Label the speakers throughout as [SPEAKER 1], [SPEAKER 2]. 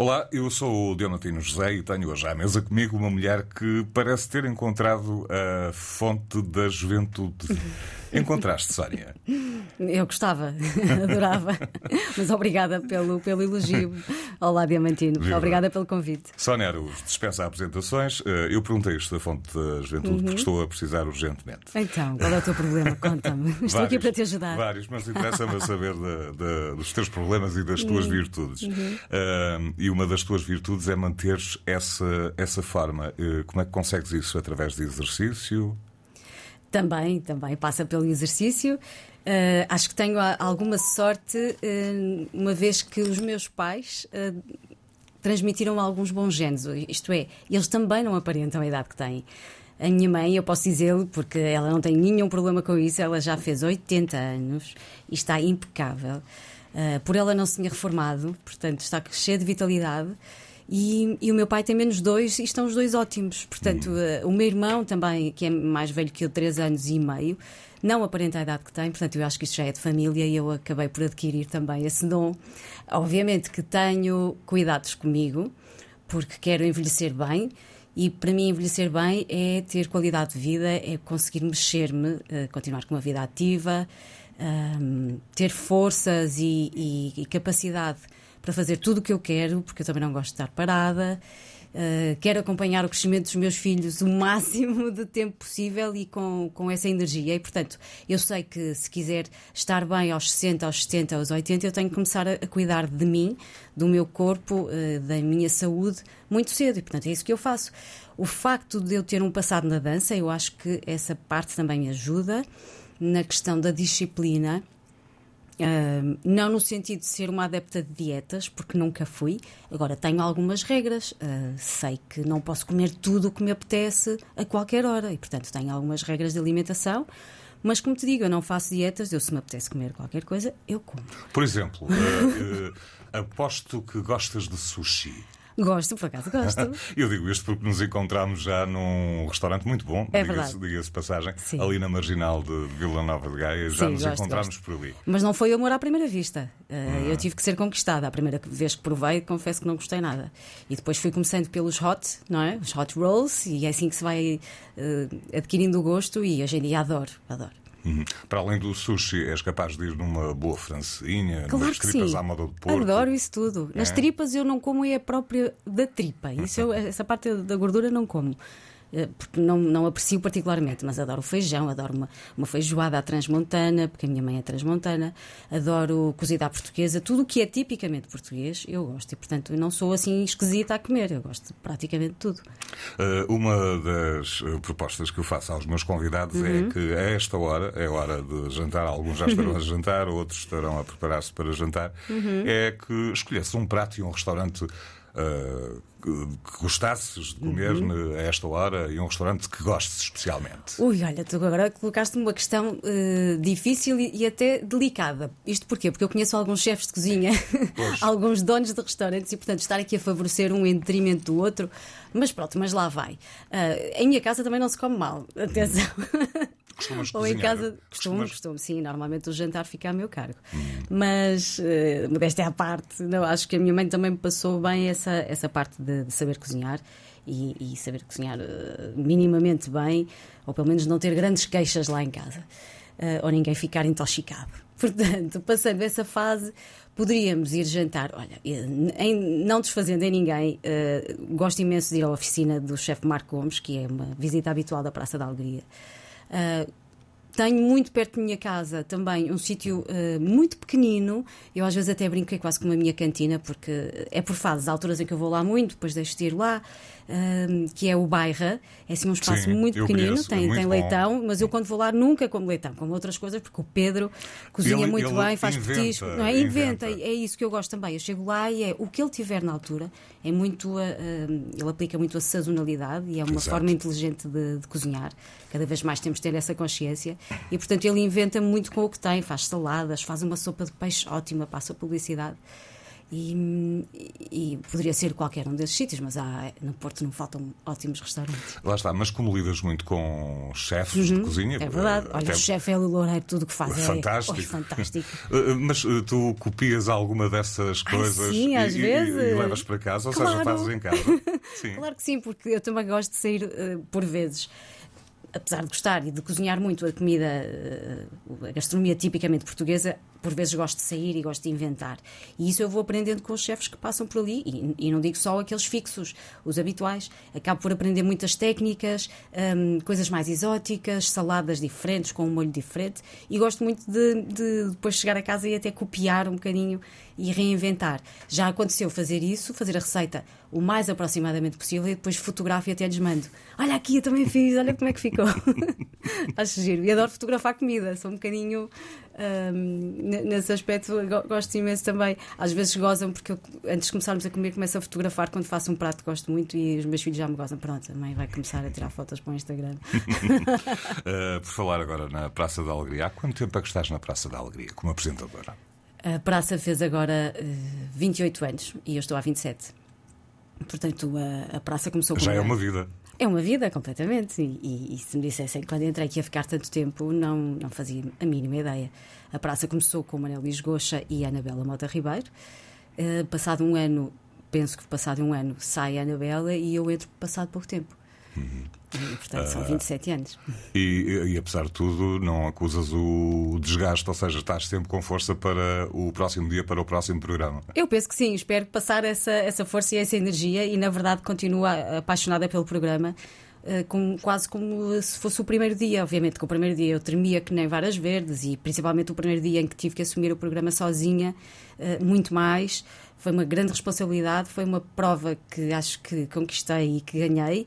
[SPEAKER 1] Olá, eu sou o Dionatino José e tenho hoje à mesa comigo uma mulher que parece ter encontrado a fonte da juventude. Encontraste, Sónia?
[SPEAKER 2] Eu gostava, adorava. Mas obrigada pelo, pelo elogio. Olá, Diamantino.
[SPEAKER 1] Viva.
[SPEAKER 2] Obrigada pelo convite.
[SPEAKER 1] Sónia Aros dispensa apresentações. Eh, Eu perguntei isto da fonte da juventude porque estou a precisar urgentemente.
[SPEAKER 2] Então, qual é o teu problema? Conta-me. Estou aqui
[SPEAKER 1] Vários,
[SPEAKER 2] para te ajudar.
[SPEAKER 1] Vários, mas interessa-me saber da- da- dos teus problemas e das tuas
[SPEAKER 2] Uhum.
[SPEAKER 1] virtudes. Ah, e uma das tuas virtudes é manteres essa, essa forma. Eh, Como é que consegues isso? Através de exercício?
[SPEAKER 2] Também, também passa pelo exercício. Eh, acho que tenho alguma sorte, eh, uma vez que os meus pais eh, transmitiram alguns bons genes. Isto é, eles também não aparentam a idade que têm. A minha mãe, eu posso dizê-lo, porque ela não tem nenhum problema com isso, ela já fez 80 anos e está impecável. Por ela não se tinha reformado, portanto está cheia de vitalidade. E, e o meu pai tem menos dois e estão os dois ótimos. Portanto, eh, o meu irmão também, que é mais velho que eu, três anos e meio, não aparenta a idade que tem, portanto, eu acho que isso já é de família e eu acabei por adquirir também esse dom. Obviamente que tenho cuidados comigo, porque quero envelhecer bem. E para mim, envelhecer bem é ter qualidade de vida, é conseguir mexer-me, eh, continuar com uma vida ativa, ahm, ter forças e, e- e capacidade para fazer tudo o que eu quero, porque eu também não gosto de estar parada. Uh, quero acompanhar o crescimento dos meus filhos o máximo de tempo possível e com, com essa energia. E, portanto, eu sei que se quiser estar bem aos 60, aos 70, aos 80, eu tenho que começar a, a cuidar de mim, do meu corpo, uh, da minha saúde, muito cedo. E, portanto, é isso que eu faço. O facto de eu ter um passado na dança, eu acho que essa parte também ajuda na questão da disciplina. Uh, não no sentido de ser uma adepta de dietas, porque nunca fui. Agora tenho algumas regras. Uh, sei que não posso comer tudo o que me apetece a qualquer hora e, portanto, tenho algumas regras de alimentação. Mas, como te digo, eu não faço dietas. Eu, se me apetece comer qualquer coisa, eu como.
[SPEAKER 1] Por exemplo, eh, aposto que gostas de sushi.
[SPEAKER 2] Gosto, por acaso gosto.
[SPEAKER 1] Eu digo isto porque nos encontramos já num restaurante muito bom,
[SPEAKER 2] É
[SPEAKER 1] diga-se diga-se passagem,
[SPEAKER 2] Sim.
[SPEAKER 1] ali na marginal de Vila Nova de Gaia. Já
[SPEAKER 2] Sim,
[SPEAKER 1] nos
[SPEAKER 2] gosto,
[SPEAKER 1] encontramos
[SPEAKER 2] gosto.
[SPEAKER 1] por ali.
[SPEAKER 2] Mas não foi amor à primeira vista. Uh, Eu tive que ser conquistada. A primeira vez que provei, confesso que não gostei nada. E depois fui começando pelos hot, não é? Os hot rolls, e é assim que se vai uh, adquirindo o gosto. E hoje em dia adoro, adoro.
[SPEAKER 1] Uhum. Para além do sushi, és capaz de ir numa boa francesinha,
[SPEAKER 2] Claro que
[SPEAKER 1] tripas
[SPEAKER 2] sim.
[SPEAKER 1] à moda de porco.
[SPEAKER 2] Adoro isso tudo. Nas
[SPEAKER 1] É?
[SPEAKER 2] tripas eu não como é a própria da tripa. Isso eu- essa parte da gordura não como. Eh, Porque não, não aprecio particularmente, mas adoro feijão, adoro uma, uma feijoada à transmontana, porque a minha mãe é transmontana, adoro cozida à portuguesa, tudo o que é tipicamente português eu gosto e, portanto, não sou assim esquisita a comer, eu gosto de praticamente tudo.
[SPEAKER 1] Uh, uma das uh, propostas que eu faço aos meus convidados
[SPEAKER 2] Uhum.
[SPEAKER 1] é que a esta hora, é hora de jantar, alguns já estarão a jantar, outros estarão a preparar-se para jantar,
[SPEAKER 2] Uhum.
[SPEAKER 1] é que escolhesse um prato e um restaurante. uh, que gostasses de comer
[SPEAKER 2] Uhum.
[SPEAKER 1] a esta hora e um restaurante que gostes especialmente.
[SPEAKER 2] Ui, olha, tu agora colocaste-me uma questão eh, difícil e, e até delicada. Isto porquê? Porque eu conheço alguns chefes de cozinha, alguns donos de restaurantes e, portanto, estar aqui a favorecer um em detrimento do outro. Mas pronto, mas lá vai. Ah, em minha casa também não se come mal. Atenção.
[SPEAKER 1] Costumas
[SPEAKER 2] Ou em casa, costumo,
[SPEAKER 1] Costumas-
[SPEAKER 2] costumo, sim, normalmente o jantar fica a meu cargo. Mas, eh, modéstia à parte, não, acho que a minha mãe também me passou bem essa, essa parte de, de saber cozinhar e, e saber cozinhar eh, minimamente bem, ou pelo menos não ter grandes queixas lá em casa, eh, ou ninguém ficar intoxicado. Portanto, passando essa fase, poderíamos ir jantar. Olha, em- não desfazendo em ninguém, eh, gosto imenso de ir à oficina do chefe Marco Gomes, que é uma visita habitual da Praça da Alegria. Ah, tenho muito perto da minha casa também um sítio ah, muito pequenino. Eu às vezes até brinco que é quase como a minha cantina, porque é por fases. Alturas em que eu vou lá muito, depois deixo de ir lá, ah, que é o Bairra. É assim um espaço
[SPEAKER 1] Sim,
[SPEAKER 2] muito pequenino,
[SPEAKER 1] conheço, é
[SPEAKER 2] tem,
[SPEAKER 1] muito
[SPEAKER 2] tem leitão, mas eu quando vou lá nunca como leitão, como outras coisas, porque o Pedro cozinha
[SPEAKER 1] Ele-
[SPEAKER 2] muito
[SPEAKER 1] ele
[SPEAKER 2] bem, faz
[SPEAKER 1] inventa,
[SPEAKER 2] petisco, não é?
[SPEAKER 1] inventa.
[SPEAKER 2] Inventa, é isso que eu gosto também. Eu chego lá e é o que ele tiver na altura, é muito. ele aplica muito a sazonalidade e é uma
[SPEAKER 1] Exato.
[SPEAKER 2] forma inteligente de, de cozinhar. Cada vez mais temos de ter essa consciência. E, portanto, ele inventa muito com o que tem. Faz saladas, faz uma sopa de peixe ótima, passa publicidade. E, e, poderia ser qualquer um desses sítios, mas há, no Porto não faltam ótimos restaurantes.
[SPEAKER 1] Lá está, mas como lidas muito com chefes uhum, de cozinha.
[SPEAKER 2] É verdade, olha, até... o chefe é o Loureiro, tudo o que faz é
[SPEAKER 1] fantástico.
[SPEAKER 2] É, fantástico.
[SPEAKER 1] Eh, mas eh, tu copias alguma dessas coisas
[SPEAKER 2] Ai, sim,
[SPEAKER 1] e,
[SPEAKER 2] às
[SPEAKER 1] e,
[SPEAKER 2] vezes.
[SPEAKER 1] E, levas para casa, ou
[SPEAKER 2] claro.
[SPEAKER 1] seja, fazes em casa?
[SPEAKER 2] Sim. Claro que sim, porque eu também gosto de sair uh, por vezes apesar de gostar e de cozinhar muito a comida, eh, a gastronomia tipicamente portuguesa, por vezes gosto de sair e gosto de inventar. E isso eu vou aprendendo com os chefes que passam por ali, e, e não digo só aqueles fixos, os habituais. Acabo por aprender muitas técnicas, hum, coisas mais exóticas, saladas diferentes, com um molho diferente, e gosto muito de, de depois chegar a casa e até copiar um bocadinho e reinventar. Já aconteceu fazer isso, fazer a receita o mais aproximadamente possível e depois fotografo e até desmando. Olha aqui, eu também fiz, olha como é que ficou. Acho giro. E adoro fotografar comida, sou um bocadinho. Um, nesse aspecto, gosto imenso também. Às vezes gozam, porque eu, antes de começarmos a comer, começo a fotografar quando faço um prato gosto muito e os meus filhos já me gozam. Pronto, a mãe vai começar a tirar fotos para o Instagram.
[SPEAKER 1] uh, por falar agora na Praça da Alegria, há quanto tempo é que estás na Praça da Alegria como apresentadora?
[SPEAKER 2] A praça fez agora uh, 28 anos e eu estou há 27. Portanto, a, a praça começou
[SPEAKER 1] Já é uma vida.
[SPEAKER 2] É uma vida, completamente. E, e, e, se me dissessem quando entrei que ia ficar tanto tempo, não, não fazia a mínima ideia. A praça começou com Manuel Luís Goxa e Anabela Mota Ribeiro. Uh, passado um ano, penso que passado um ano, sai a Anabela e eu entro passado pouco tempo. Uhum. E, portanto, são 27 ah, anos.
[SPEAKER 1] E, e, apesar de tudo, não acusas o desgaste, ou seja, estás sempre com força para o próximo dia, para o próximo programa?
[SPEAKER 2] Eu penso que sim, espero passar essa, essa força e essa energia e, na verdade, continuo apaixonada pelo programa. Uh, como, quase como se fosse o primeiro dia. Obviamente que o primeiro dia eu tremia que nem varas verdes e principalmente o primeiro dia em que tive que assumir o programa sozinha, uh, muito mais. Foi uma grande responsabilidade, foi uma prova que acho que conquistei e que ganhei.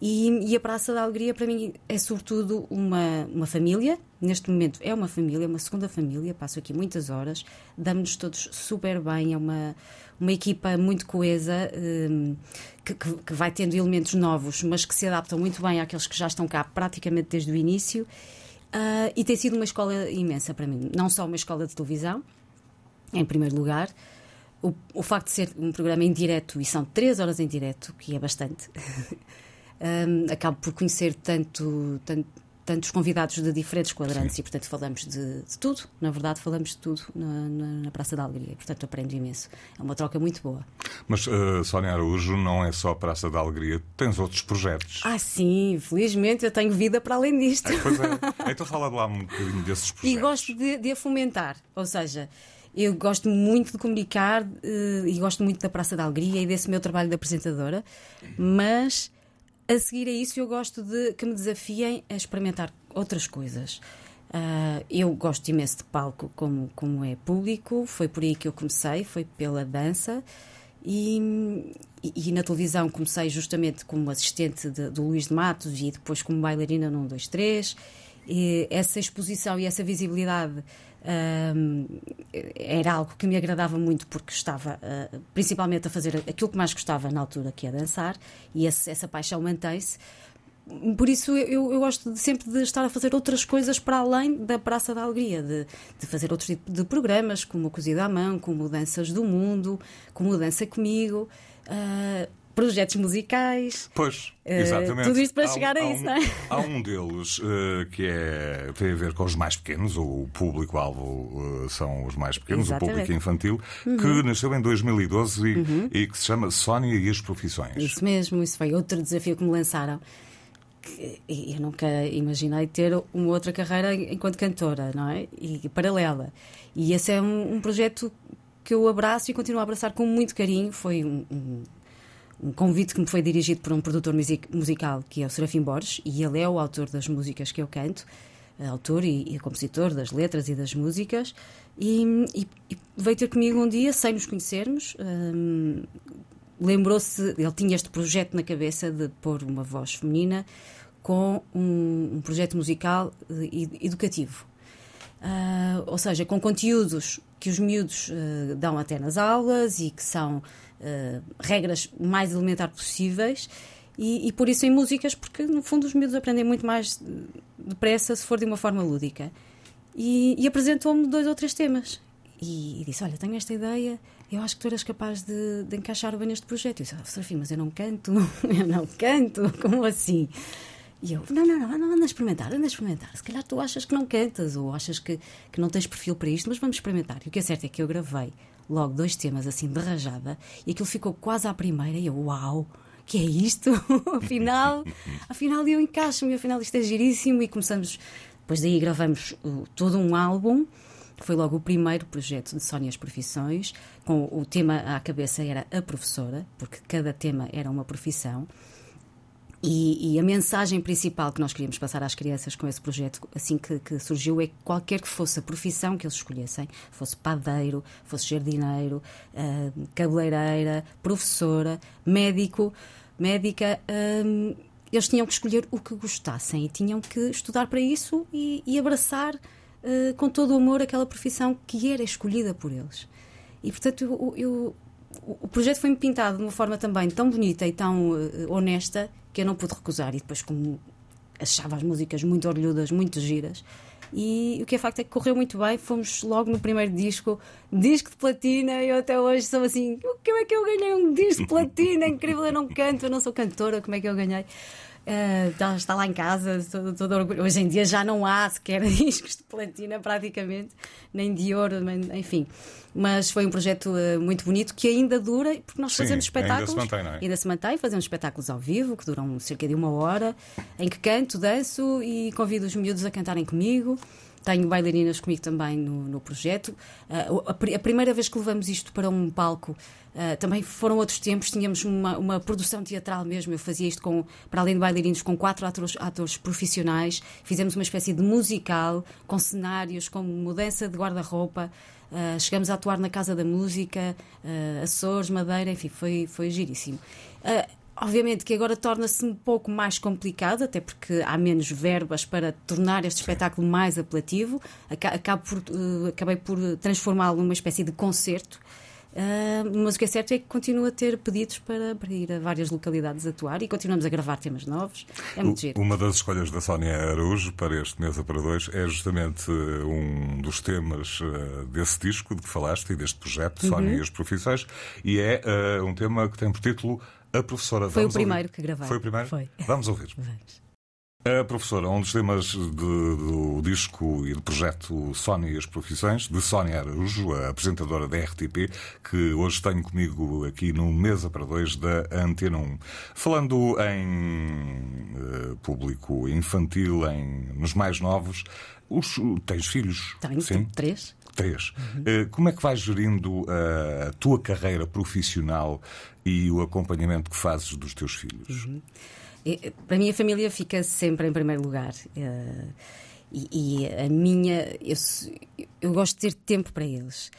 [SPEAKER 2] E, e, a Praça da Alegria, para mim, é sobretudo uma, uma família. Neste momento é uma família, uma segunda família. Passo aqui muitas horas, damos-nos todos super bem. É uma, uma equipa muito coesa, um, que, que, que, vai tendo elementos novos, mas que se adaptam muito bem àqueles que já estão cá praticamente desde o início. Uh, e tem sido uma escola imensa para mim. Não só uma escola de televisão, em primeiro lugar. O, o facto de ser um programa em direto, e são três horas em direto, que é bastante. um, acabo por conhecer tanto, tanto, tantos convidados de diferentes quadrantes Sim. e, portanto, falamos de, de, tudo. Na verdade, falamos de tudo na, na, na, Praça da Alegria. Portanto, aprendo imenso. É uma troca muito boa.
[SPEAKER 1] Mas, uh, Sónia Araújo, não é só Praça da Alegria, tens outros projetos.
[SPEAKER 2] Ah, sim, felizmente eu tenho vida para além disto.
[SPEAKER 1] É, pois é. Então, fala lá um bocadinho desses projetos.
[SPEAKER 2] E gosto de, de a fomentar. Ou seja, eu gosto muito de comunicar uh, e gosto muito da Praça da Alegria e desse meu trabalho de apresentadora, mas a seguir a isso, eu gosto de que me desafiem a experimentar outras coisas. Uh, eu gosto imenso de palco, como, como é público, foi por aí que eu comecei, foi pela dança. E, e, e na televisão comecei justamente como assistente do Luís de Matos e depois como bailarina no 1, 2, 3. E essa exposição e essa visibilidade era algo que me agradava muito porque estava uh, principalmente a fazer aquilo que mais gostava na altura, que é dançar, e essa paixão mantém-se. Por isso eu, eu, gosto de, sempre de estar a fazer outras coisas para além da Praça da Alegria, de, de fazer outro tipo de programas, como Cozida à Mão, como Danças do Mundo, como Dança Comigo. Uh, projetos musicais.
[SPEAKER 1] Pois, eh, exatamente.
[SPEAKER 2] Tudo isto para há chegar um, a isso,
[SPEAKER 1] um,
[SPEAKER 2] não é?
[SPEAKER 1] Há um deles uh, que é, tem a ver com os mais pequenos, o público-alvo uh, são os mais pequenos, exatamente. o público infantil, uhum. que nasceu em 2012 e, uhum. e, que se chama Sónia e as Profissões.
[SPEAKER 2] Isso mesmo, isso foi outro desafio que me lançaram. Eu nunca imaginei ter uma outra carreira enquanto cantora, não é? E paralela. E esse é um, um projeto que eu abraço e continuo a abraçar com muito carinho. Foi um, um um convite que me foi dirigido por um produtor musical que é o Serafim Borges e ele é o autor das músicas que eu canto, autor e, e compositor das letras e das músicas e, e, e, veio ter comigo um dia sem nos conhecermos hum, lembrou-se, ele tinha este projeto na cabeça de pôr uma voz feminina com um, um projeto musical uh, educativo uh, ou seja, com conteúdos que os miúdos uh, dão até nas aulas e que são uh, regras mais elementares possíveis. E, e, por isso em músicas, porque no fundo os miúdos aprendem muito mais depressa se for de uma forma lúdica. E, e apresentou-me dois ou três temas. e, e, disse: Olha, tenho esta ideia, eu acho que tu eras capaz de, de encaixar bem neste projeto. E eu disse: oh, Serafim, mas eu não canto, eu não canto, como assim? E eu: Não, não, não, não, anda a experimentar, anda a experimentar. Se calhar tu achas que não cantas ou achas que, que não tens perfil para isto, mas vamos experimentar. E o que é certo é que eu gravei logo dois temas assim de rajada e aquilo ficou quase à primeira e eu: Uau! que é isto? afinal, afinal eu encaixo-me, afinal isto é giríssimo e começamos, depois daí gravamos uh, todo um álbum. Foi logo o primeiro projeto de Sónia as Profissões, com o tema à cabeça era a professora, porque cada tema era uma profissão. E, e, a mensagem principal que nós queríamos passar às crianças com esse projeto, assim que, que, surgiu, é que qualquer que fosse a profissão que eles escolhessem, fosse padeiro, fosse jardineiro, uh, cabeleireira, professora, médico, médica, uh, eles tinham que escolher o que gostassem e tinham que estudar para isso e, e abraçar uh, com todo o amor aquela profissão que era escolhida por eles. E portanto, eu, eu, o projeto foi-me pintado de uma forma também tão bonita e tão honesta que eu não pude recusar. E depois, como achava as músicas muito orgulhudas, muito giras. E o que é facto é que correu muito bem. Fomos logo no primeiro disco, disco de platina. Eu até hoje sou assim: como é que eu ganhei um disco de platina? Incrível, eu não canto, eu não sou cantora, como é que eu ganhei? Uh, está lá em casa, todo, todo orgulho. Hoje em dia já não há sequer discos de platina, praticamente, nem de ouro, enfim. Mas foi um projeto uh, muito bonito que ainda dura, porque nós Sim, fazemos espetáculos. Ainda se mantém, não é? Ainda se mantém, fazemos espetáculos ao vivo, que duram cerca de uma hora, em que canto, danço e convido os miúdos a cantarem comigo. Tenho bailarinas comigo também no, no projeto. Uh, a, a, primeira vez que levamos isto para um palco uh, também foram outros tempos. Tínhamos uma, uma, produção teatral mesmo. Eu fazia isto com, para além de bailarinos, com quatro atores, atores profissionais. Fizemos uma espécie de musical com cenários, com mudança de guarda-roupa. Uh, chegamos a atuar na Casa da Música, Açores, Madeira, enfim, foi, foi giríssimo. Obviamente que agora torna-se um pouco mais complicado, até porque há menos verbas para tornar este espetáculo mais apelativo. Acabo por, uh, acabei por transformá-lo numa espécie de concerto. Uh, mas o que é certo é que continuo a ter pedidos para, para, ir a várias localidades atuar e continuamos a gravar temas novos. É muito giro.
[SPEAKER 1] Uma das escolhas da Sónia Araújo para este Mesa para Dois é justamente uh, um dos temas uh, desse disco de que falaste e deste projeto, Sónia uhum. e as Profissões, e é um tema que tem por título a professora.
[SPEAKER 2] Foi o primeiro ouvir. que gravei.
[SPEAKER 1] Foi o primeiro?
[SPEAKER 2] Foi.
[SPEAKER 1] Vamos ouvir. Vamos. A professora, um dos temas de, do disco e do projeto Sónia e as Profissões, de Sónia Araújo, a apresentadora da RTP, que hoje tenho comigo aqui no Mesa para Dois da Antena 1. Falando em uh, público infantil, em, nos mais novos, os, tens filhos?
[SPEAKER 2] Tenho, Sim? três.
[SPEAKER 1] Três. Uhum. Uh, como é que vais gerindo uh, a tua carreira profissional e o acompanhamento que fazes dos teus filhos? Uhum.
[SPEAKER 2] Para mim, a família fica sempre em primeiro lugar. E, e, a minha. Eu, eu, gosto de ter tempo para eles.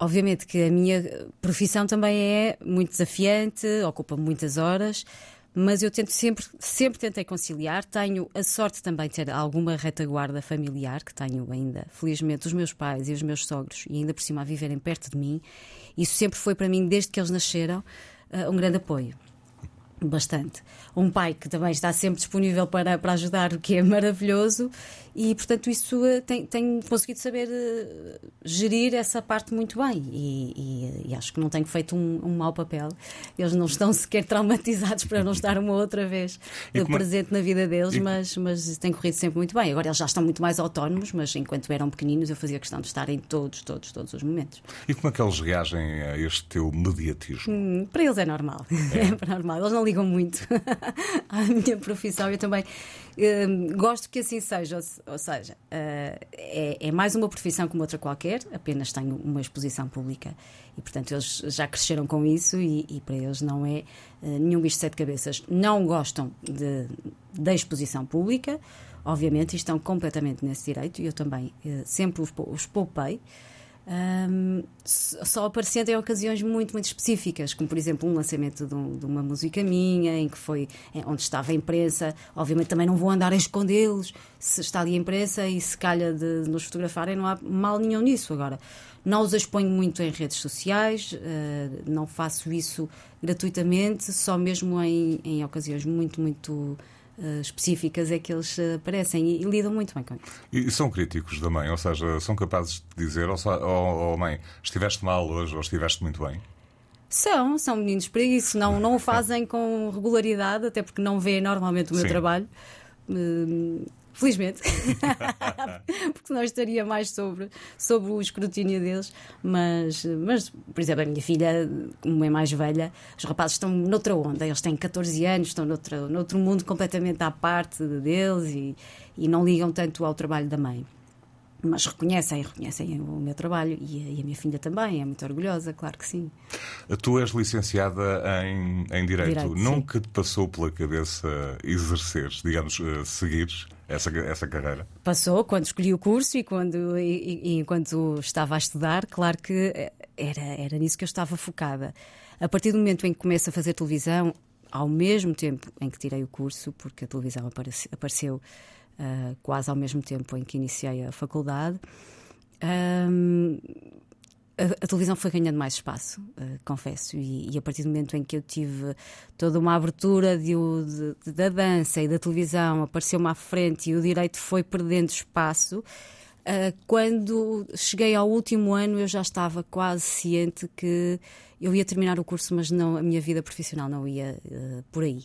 [SPEAKER 2] Obviamente que a minha profissão também é muito desafiante, ocupa muitas horas, mas eu tento sempre, sempre tentei conciliar. Tenho a sorte também de ter alguma retaguarda familiar, que tenho ainda, felizmente, os meus pais e os meus sogros, e ainda por cima a viverem perto de mim. Isso sempre foi para mim, desde que eles nasceram, uh, um grande apoio. Bastante. Um pai que também está sempre disponível para, para ajudar, o que é maravilhoso, e portanto isso tem, tem conseguido saber uh, gerir essa parte muito bem. E, e, e acho que não tenho feito um, um, mau papel. Eles não estão sequer traumatizados para não estar uma outra vez é presente é... na vida deles, e... mas, mas tem corrido sempre muito bem. Agora eles já estão muito mais autónomos, mas enquanto eram pequeninos eu fazia questão de estar em todos, todos, todos os momentos.
[SPEAKER 1] E como é que eles reagem a este teu mediatismo?
[SPEAKER 2] Hum, para eles é normal. É. é normal. Eles não ligam muito à minha profissão. Eu também uh, gosto que assim seja. Ou, seja, uh, é, é, mais uma profissão como outra qualquer, apenas tenho uma exposição pública. E, portanto, eles já cresceram com isso e, e para eles não é uh, nenhum bicho de sete cabeças. Não gostam de, da exposição pública, obviamente, e estão completamente nesse direito. E eu também uh, sempre os, os poupei. Um, só aparecendo em ocasiões muito, muito específicas, como por exemplo um lançamento de, um, de, uma música minha, em que foi onde estava a imprensa. Obviamente também não vou andar a escondê-los se está ali a imprensa e se calha de, de nos fotografarem, não há mal nenhum nisso. Agora, não os exponho muito em redes sociais, uh, não faço isso gratuitamente, só mesmo em, em ocasiões muito, muito uh, específicas é que eles aparecem e, e, lidam muito bem com isso.
[SPEAKER 1] E, são críticos da mãe, ou seja, são capazes de dizer, ou oh, oh, mãe, estiveste mal hoje ou estiveste muito bem?
[SPEAKER 2] São, são meninos para isso, não, não o fazem com regularidade, até porque não vê normalmente o meu Sim. trabalho. Uh, Felizmente, porque senão estaria mais sobre, sobre o escrutínio deles. Mas, mas, por exemplo, a minha filha, como é mais velha, os rapazes estão noutra onda. Eles têm 14 anos, estão noutro, noutro mundo completamente à parte deles e, e não ligam tanto ao trabalho da mãe mas reconhecem, reconhecem o meu trabalho e a, e a, minha filha também é muito orgulhosa, claro que sim.
[SPEAKER 1] Tu és licenciada em, em Direito. Direito Nunca
[SPEAKER 2] sim.
[SPEAKER 1] te passou pela cabeça exercer, digamos, uh, seguir essa, essa carreira?
[SPEAKER 2] Passou quando escolhi o curso e quando e, e, enquanto estava a estudar, claro que era, era nisso que eu estava focada. A partir do momento em que começo a fazer televisão, ao mesmo tempo em que tirei o curso, porque a televisão apareceu, apareceu uh, quase ao mesmo tempo em que iniciei a faculdade. Um, a, a, televisão foi ganhando mais espaço, uh, confesso, e, e, a partir do momento em que eu tive toda uma abertura de, de, da dança e da televisão, apareceu-me à frente e o direito foi perdendo espaço. Uh, quando cheguei ao último ano, eu já estava quase ciente que eu ia terminar o curso, mas não a minha vida profissional não ia uh, por aí.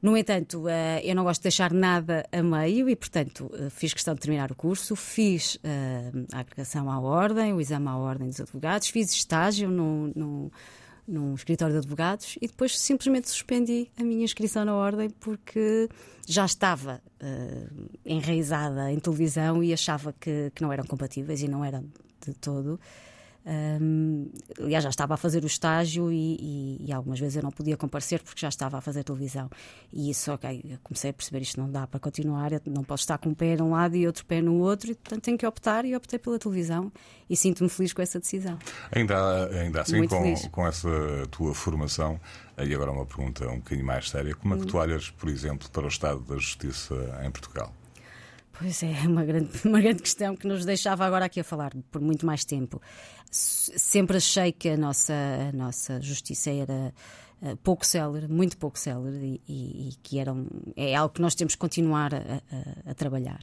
[SPEAKER 2] No entanto, eh, eu não gosto de deixar nada a meio e, portanto, eh, fiz questão de terminar o curso, fiz a agregação à ordem, o exame à ordem dos advogados, fiz estágio num, num, escritório de advogados e depois simplesmente suspendi a minha inscrição na ordem porque já estava uh, enraizada em televisão e achava que, que não eram compatíveis e não eram de todo. Um, aliás, já estava a fazer o estágio e, e, e, algumas vezes eu não podia comparecer porque já estava a fazer televisão. E isso, ok, eu comecei a perceber isto não dá para continuar, eu não posso estar com um pé num lado e outro pé no outro, e portanto tenho que optar e optei pela televisão e sinto-me feliz com essa decisão.
[SPEAKER 1] Ainda, ainda assim, com, com, essa tua formação, e agora uma pergunta um bocadinho mais séria: como é que tu hum. olhas, por exemplo, para o estado da justiça em Portugal?
[SPEAKER 2] Pois é, uma grande, uma grande questão que nos deixava agora aqui a falar por muito mais tempo. Sempre achei que a nossa, a nossa justiça era uh, pouco célere, muito pouco célere, e, e, e, que era um, é algo que nós temos que continuar a, a, a trabalhar.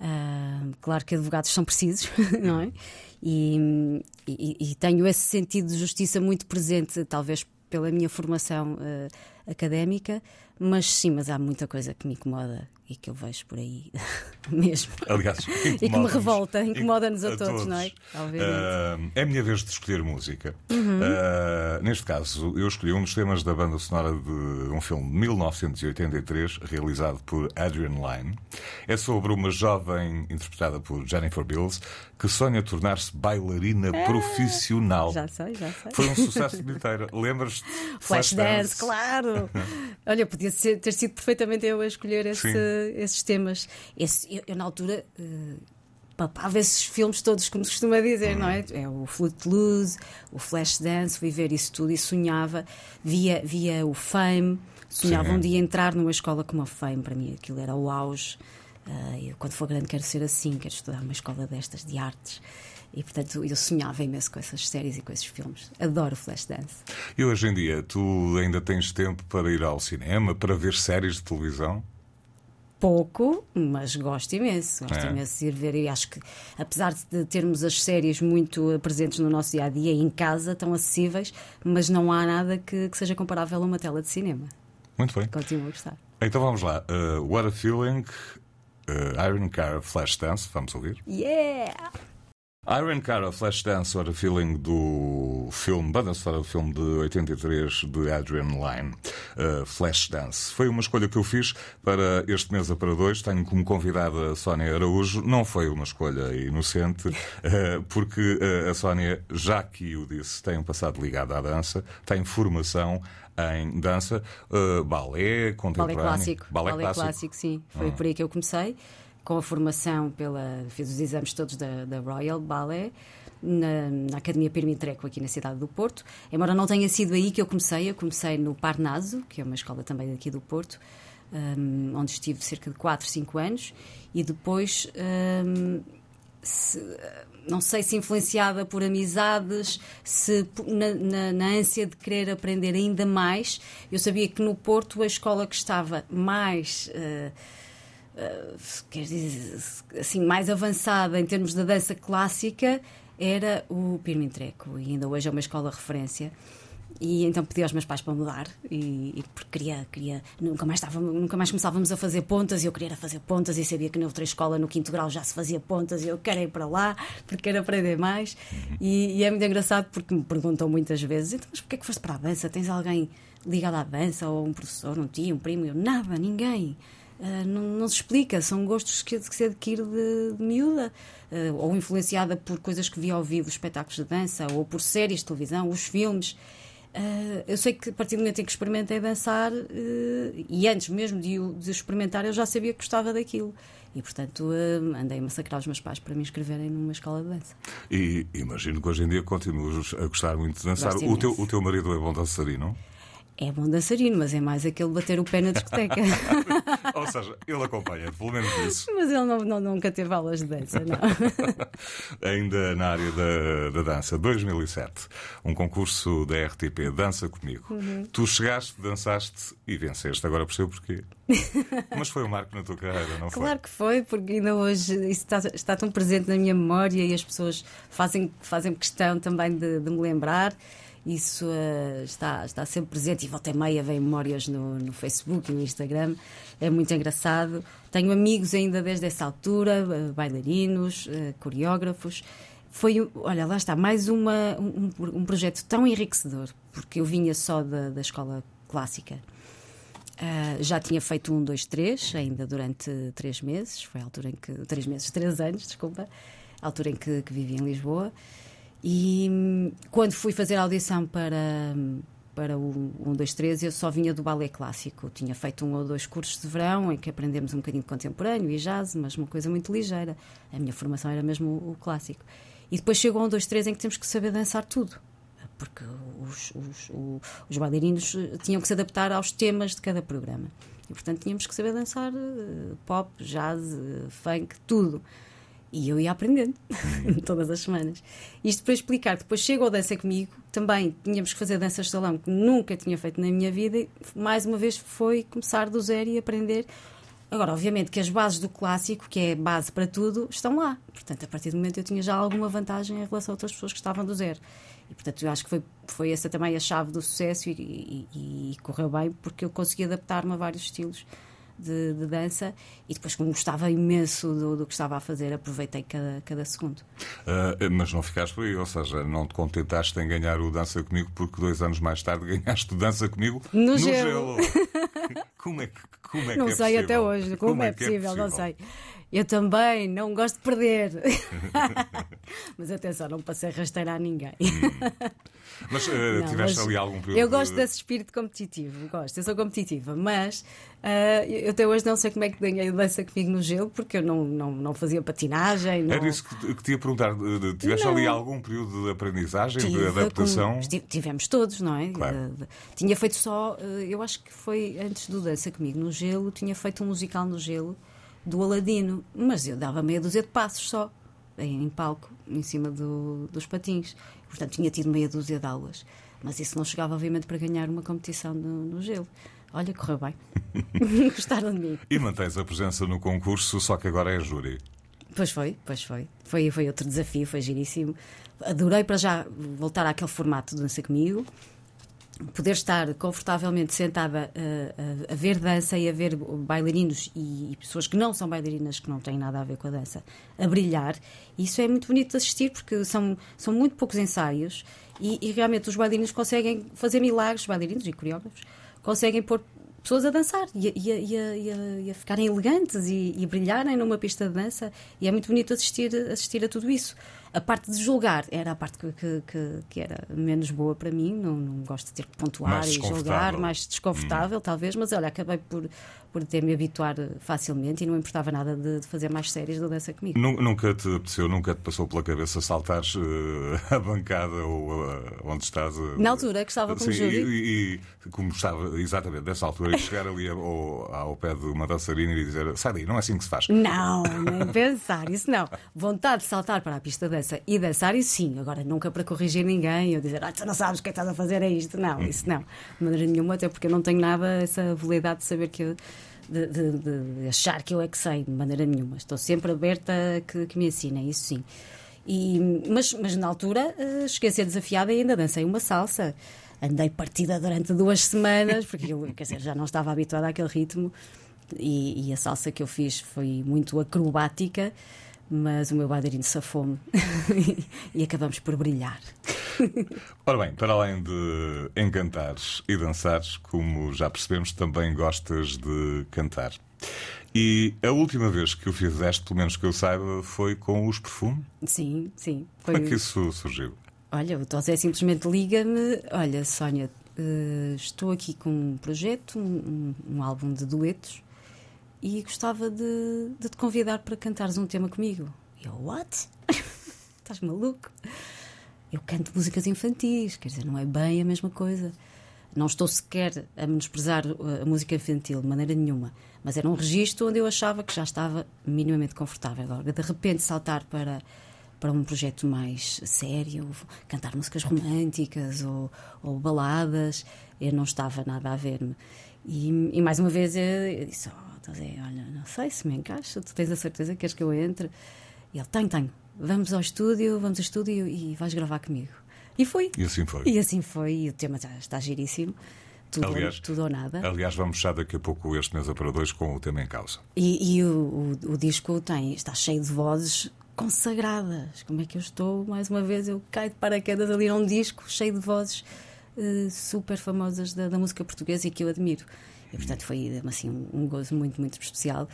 [SPEAKER 2] Uh, claro que advogados são precisos, não é? E, e, tenho esse sentido de justiça muito presente, talvez pela minha formação uh, académica, mas sim, mas há muita coisa que me incomoda e que eu vejo por aí mesmo.
[SPEAKER 1] Aliás,
[SPEAKER 2] e que me revolta, incomoda-nos a, a, todos, não é?
[SPEAKER 1] Uh, é a minha vez de escolher música. Uhum. Uh, neste caso, eu escolhi um dos temas da banda sonora de um filme de 1983, realizado por Adrian Lyne. É sobre uma jovem interpretada por Jennifer Bills que sonha tornar-se bailarina é. profissional.
[SPEAKER 2] Já sei, já sei.
[SPEAKER 1] Foi um sucesso bilheteiro. Lembras-te?
[SPEAKER 2] Flash, Flash Dance, claro. Olha, podia ser, ter sido perfeitamente eu a escolher esse, esses temas. Esse, eu, eu, na altura. Uh, papava esses filmes todos, como se costuma dizer, não é? É o Footloose, o Flashdance, fui ver isso tudo e sonhava, via, via o Fame, sonhava Sim. um dia entrar numa escola como a Fame, para mim aquilo era o auge. Uh, eu, quando for grande, quero ser assim, quero estudar uma escola destas de artes. E portanto eu sonhava imenso com essas séries e com esses filmes. Adoro Flashdance.
[SPEAKER 1] E hoje em dia, tu ainda tens tempo para ir ao cinema, para ver séries de televisão?
[SPEAKER 2] pouco, mas gosto imenso. Gosto é. imenso de ir ver. E acho que, apesar de termos as séries muito presentes no nosso dia a dia, em casa, tão acessíveis, mas não há nada que, que seja comparável a uma tela de cinema.
[SPEAKER 1] Muito bem.
[SPEAKER 2] Continuo a gostar.
[SPEAKER 1] Então vamos lá. Uh, What a Feeling, uh, Iron Car, Flashdance. Vamos ouvir?
[SPEAKER 2] Yeah!
[SPEAKER 1] Iron Cara Flashdance era feeling do filme, banda sonora do filme de 83 de Adrian Lyne, uh, Flashdance. Foi uma escolha que eu fiz para este Mesa para Dois. Tenho como convidada a Sónia Araújo. Não foi uma escolha inocente, uh, porque uh, a Sónia, já que o disse, tem um passado ligado à dança, tem formação em dança, uh, balé contemporâneo.
[SPEAKER 2] Balé clássico. Balé, balé clássico. clássico. sim. Foi por aí que eu comecei com a formação pela. fiz os exames todos da, da Royal Ballet. Na, na, Academia Pirmitreco aqui na cidade do Porto. Embora não tenha sido aí que eu comecei, eu comecei no Parnaso, que é uma escola também daqui do Porto, um, onde estive cerca de 4, 5 anos, e depois um, se, não sei se influenciada por amizades, se na, na, na, ânsia de querer aprender ainda mais. Eu sabia que no Porto a escola que estava mais. Uh, uh, quer dizer, assim, mais avançada em termos da dança clássica era o Pirmin Treco, e ainda hoje é uma escola referência. E então pedi aos meus pais para mudar e, e porque queria, queria nunca mais estava, nunca mais começávamos a fazer pontas e eu queria fazer pontas e sabia que na outra escola no quinto grau já se fazia pontas e eu quero ir para lá porque quero aprender mais e, e é muito engraçado porque me perguntam muitas vezes então mas porquê é que foste para a dança? Tens alguém ligado à dança ou um professor, um tio, um primo? Eu, nada, ninguém Uh, não, não, se explica, são gostos que, que se adquire de, de miúda, uh, ou influenciada por coisas que via ao vivo, espetáculos de dança, ou por séries de televisão, os filmes. Uh, eu sei que a partir do momento em que experimentei dançar, uh, e antes mesmo de, de experimentar, eu já sabia que gostava daquilo. E, portanto, uh, andei a massacrar os meus pais para me inscreverem numa escola de dança.
[SPEAKER 1] E imagino que hoje em dia continuas a gostar muito de dançar. O teu, o teu marido é bom dançarino?
[SPEAKER 2] É bom dançarino, mas é mais aquele bater o pé na discoteca.
[SPEAKER 1] Ou seja, ele acompanha, pelo menos isso.
[SPEAKER 2] Mas ele não, não, nunca teve aulas de dança, não.
[SPEAKER 1] Ainda na área da, da dança, 2007, um concurso da RTP, Dança Comigo. Uhum. Tu chegaste, dançaste e venceste. Agora percebo porquê. Mas foi um marco na tua carreira, não
[SPEAKER 2] foi? Claro que foi, porque ainda hoje isso está, está tão presente na minha memória e as pessoas fazem, fazem questão também de, de me lembrar isso uh, está, está sempre presente e volta e meia vem memórias no, no Facebook e no Instagram. É muito engraçado. Tenho amigos ainda desde essa altura, uh, bailarinos, uh, coreógrafos. Foi, olha, lá está, mais uma, um, um, projeto tão enriquecedor, porque eu vinha só da, da escola clássica. Uh, já tinha feito um, dois, três, ainda durante três meses. Foi a altura em que. Três meses, três anos, desculpa. A altura em que, que vivi em Lisboa. E quando fui fazer a audição para, para o 1, 2, 3, eu só vinha do balé clássico. Tinha feito um ou dois cursos de verão em que aprendemos um bocadinho de contemporâneo e jazz, mas uma coisa muito ligeira. A minha formação era mesmo o, o clássico. E depois chegou 1, 2, 3 em que temos que saber dançar tudo. Porque os, os, os, os bailarinos eh, tinham que se adaptar aos temas de cada programa. E, portanto, tínhamos que saber dançar uh, pop, jazz, uh, funk, tudo. E eu ia aprendendo todas as semanas. Isto para explicar, depois chego ao Dança Comigo, também tínhamos que fazer danças de salão que nunca tinha feito na minha vida, e mais uma vez foi começar do zero e aprender. Agora, obviamente que as bases do clássico, que é base para tudo, estão lá. Portanto, a partir do momento eu tinha já alguma vantagem em relação a outras pessoas que estavam do zero. E, portanto, eu acho que foi, foi essa também a chave do sucesso e, e, e correu bem, porque eu consegui adaptar-me a vários estilos de, de, dança e depois, como gostava imenso do, do, que estava a fazer, aproveitei cada, cada segundo.
[SPEAKER 1] Uh, mas não ficaste por aí, ou seja, não te contentaste em ganhar o Dança Comigo porque dois anos mais tarde ganhaste o Dança Comigo
[SPEAKER 2] no, no gelo. gelo.
[SPEAKER 1] como é que, como é
[SPEAKER 2] não
[SPEAKER 1] que
[SPEAKER 2] é sei possível? até hoje, como, como é, é, possível, é, possível, não sei. Eu também não gosto de perder. mas atenção, não passei rasteira a ninguém. Hum.
[SPEAKER 1] Mas uh, não, tiveste mas ali algum período.
[SPEAKER 2] Eu gosto desse espírito competitivo, gosto, eu sou competitiva, mas uh, eu até hoje não sei como é que ganhei dança comigo no gelo, porque eu não, não, não fazia patinagem. Não...
[SPEAKER 1] Era isso que, que te ia perguntar. Tiveste não. ali algum período de aprendizagem, Tive, de adaptação?
[SPEAKER 2] Com, tivemos todos, não é? Claro. tinha feito só, uh, eu acho que foi antes do Dança Comigo no Gelo, tinha feito um musical no gelo do Aladino, mas eu dava meia dúzia de passos só, em palco, em cima do, dos patins. Portanto, tinha tido meia dúzia de aulas. Mas isso não chegava, obviamente, para ganhar uma competição no, no gelo. Olha, correu bem. Gostaram de mim.
[SPEAKER 1] E mantens a presença no concurso, só que agora é júri.
[SPEAKER 2] Pois foi, pois foi. Foi, foi outro desafio, foi giríssimo. Adorei para já voltar àquele formato de dança comigo poder estar confortavelmente sentada a, a, a, ver dança e a ver bailarinos e, e, pessoas que não são bailarinas, que não têm nada a ver com a dança, a brilhar, isso é muito bonito de assistir porque são, são muito poucos ensaios e, e realmente os bailarinos conseguem fazer milagres, bailarinos e coreógrafos, conseguem pôr pessoas a dançar e a, e a, e a ficarem elegantes e, e, brilharem numa pista de dança e é muito bonito assistir, assistir a tudo isso. A parte de julgar era a parte que, que, que, era menos boa para mim. Não, não, gosto de ter que pontuar e julgar, mais desconfortável, hum. talvez, mas olha, acabei por, por ter me habituar facilmente e não importava nada de, de fazer mais séries da dança comigo.
[SPEAKER 1] Nunca te apeteceu, nunca te passou pela cabeça saltares uh, a bancada ou uh, onde estás? Uh,
[SPEAKER 2] Na altura que estava como júri.
[SPEAKER 1] E, e, como estava exatamente dessa altura e chegar ali ao, ao pé de uma dançarina e dizer sai daí, não é assim que se faz.
[SPEAKER 2] Não, nem pensar, isso não. Vontade de saltar para a pista de dança e dançar, isso sim. Agora, nunca para corrigir ninguém ou dizer, ah, tu não sabes o é que estás a fazer, é isto. Não, isso não. De maneira nenhuma, até porque eu não tenho nada essa habilidade de saber que eu. De, de, de, achar que eu é que sei, de maneira nenhuma. Estou sempre aberta a que, que me ensinem, isso sim. E, mas, mas na altura uh, cheguei a ser desafiada e ainda dancei uma salsa. Andei partida durante duas semanas, porque eu quer dizer, já não estava habituada àquele ritmo. E, e a salsa que eu fiz foi muito acrobática mas o meu bailarino safou-me e acabamos por brilhar.
[SPEAKER 1] Ora bem, para além de encantares e dançares, como já percebemos, também gostas de cantar. E a última vez que o fizeste, pelo menos que eu saiba, foi com os perfumes?
[SPEAKER 2] Sim, sim.
[SPEAKER 1] Foi... Como é que isso surgiu?
[SPEAKER 2] Olha, o Tosé simplesmente liga-me: Olha, Sónia, uh, estou aqui com um projeto, um, um álbum de duetos e gostava de, de te convidar para cantares um tema comigo. Eu, what? Estás maluco? Eu canto músicas infantis, quer dizer, não é bem a mesma coisa. Não estou sequer a menosprezar a música infantil de maneira nenhuma, mas era um registro onde eu achava que já estava minimamente confortável. Agora, de repente, saltar para, para um projeto mais sério, cantar músicas românticas ou, ou baladas, eu não estava nada a ver-me. E, e, mais uma vez eu, eu disse: oh, Estás a olha, não sei se me encaixa, tu tens a certeza que queres que eu entre? E ele, tenho, tenho. Vamos ao estúdio, vamos ao estúdio e vais gravar comigo. E foi.
[SPEAKER 1] E assim foi.
[SPEAKER 2] E assim foi. E o tema já está giríssimo. Tudo, aliás, tudo ou nada.
[SPEAKER 1] Aliás, vamos fechar daqui a pouco este Mesa para Dois com o tema em causa.
[SPEAKER 2] E, e o, o, o, disco tem, está cheio de vozes consagradas. Como é que eu estou? Mais uma vez, eu caio de paraquedas ali num disco cheio de vozes uh, super famosas da, da música portuguesa e que eu admiro. Portanto, foi assim, um, gozo muito, muito especial.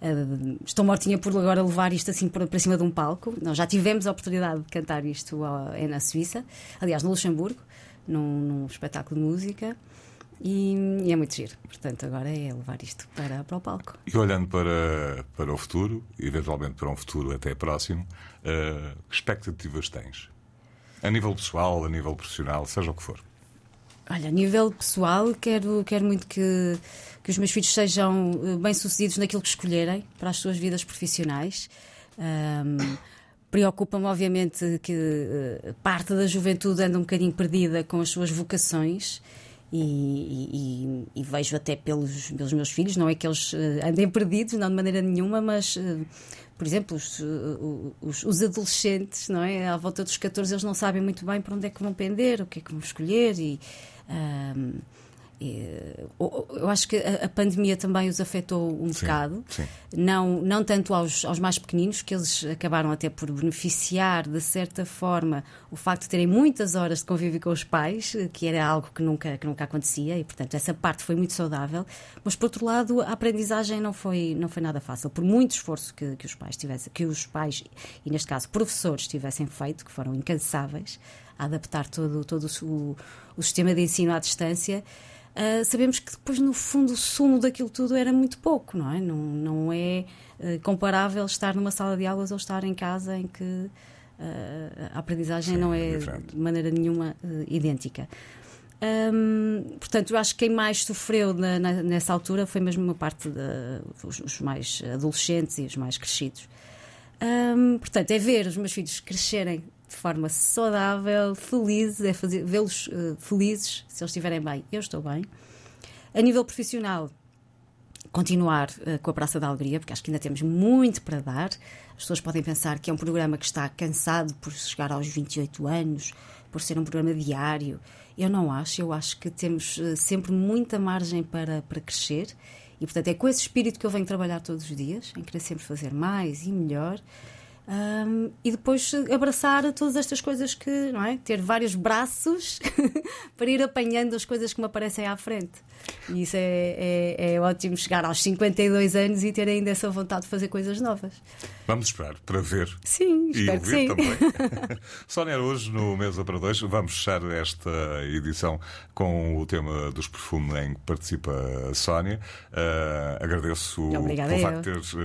[SPEAKER 2] Uh, estou mortinha por agora levar isto assim para, para, cima de um palco. Nós já tivemos a oportunidade de cantar isto ao, é na Suíça, aliás, no Luxemburgo, num, num espetáculo de música. E, e, é muito giro. Portanto, agora é levar isto para, para o palco.
[SPEAKER 1] E olhando para, para o futuro, eventualmente para um futuro até próximo, uh, que expectativas tens? A nível pessoal, a nível profissional, seja o que for.
[SPEAKER 2] Olha, a nível pessoal, quero, quero muito que, que os meus filhos sejam eh, bem-sucedidos naquilo que escolherem para as suas vidas profissionais. Um, Preocupa-me, obviamente, que uh, parte da juventude anda um bocadinho perdida com as suas vocações. E, e, e, vejo até pelos, pelos meus filhos, não é que eles uh, andem perdidos, não de maneira nenhuma, mas, por exemplo, os, os, os, adolescentes, não é? À volta dos 14, eles não sabem muito bem para onde é que vão pender, o que é que vão escolher e um, eu acho que a, pandemia também os afetou um sim, bocado, sim. Não, não tanto aos, aos mais pequeninos, que eles acabaram até por beneficiar, de certa forma, o facto de terem muitas horas de convívio com os pais, que era algo que nunca, que nunca acontecia, e portanto essa parte foi muito saudável. Mas por outro lado, a aprendizagem não foi, não foi nada fácil, por muito esforço que, que os pais tivessem, que os pais, e neste caso professores, tivessem feito, que foram incansáveis a adaptar todo, todo o, o sistema de ensino à distância. Uh, sabemos que depois, no fundo, o sumo daquilo tudo era muito pouco, não é? Não, não é uh, comparável estar numa sala de aulas ou estar em casa em que uh, a aprendizagem Sim, não é, é de maneira nenhuma idêntica. Um, portanto, eu acho que quem mais sofreu na, na, nessa altura foi mesmo uma parte dos os mais adolescentes e os mais crescidos. Um, portanto, é ver os meus filhos crescerem de forma saudável, feliz, é vê-los uh, felizes, se eles estiverem bem, eu estou bem. A nível profissional, continuar uh, com a Praça da Alegria, porque acho que ainda temos muito para dar. As pessoas podem pensar que é um programa que está cansado por chegar aos 28 anos, por ser um programa diário. Eu não acho, eu acho que temos uh, sempre muita margem para, para crescer e, portanto, é com esse espírito que eu venho trabalhar todos os dias, em querer sempre fazer mais e melhor. Um, e depois abraçar todas estas coisas que, não é? Ter vários braços para ir apanhando as coisas que me aparecem à frente. E isso é, é, é, ótimo chegar aos 52 anos e ter ainda essa vontade de fazer coisas novas.
[SPEAKER 1] Vamos esperar para ver.
[SPEAKER 2] Sim,
[SPEAKER 1] e
[SPEAKER 2] ouvir sim.
[SPEAKER 1] também. Sónia, hoje no Mesa para Dois, vamos fechar esta edição com o tema dos perfumes em que participa a Sónia. Uh, agradeço
[SPEAKER 2] Obrigada
[SPEAKER 1] o facto de teres uh,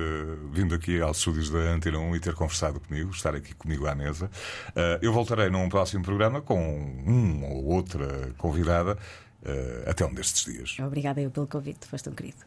[SPEAKER 1] vindo aqui aos estúdios da Antena 1 e ter conversado comigo, estar aqui comigo à mesa. Uh, eu voltarei num próximo programa com um ou outra convidada uh, até um destes dias.
[SPEAKER 2] Obrigada eu pelo convite, foste um querido.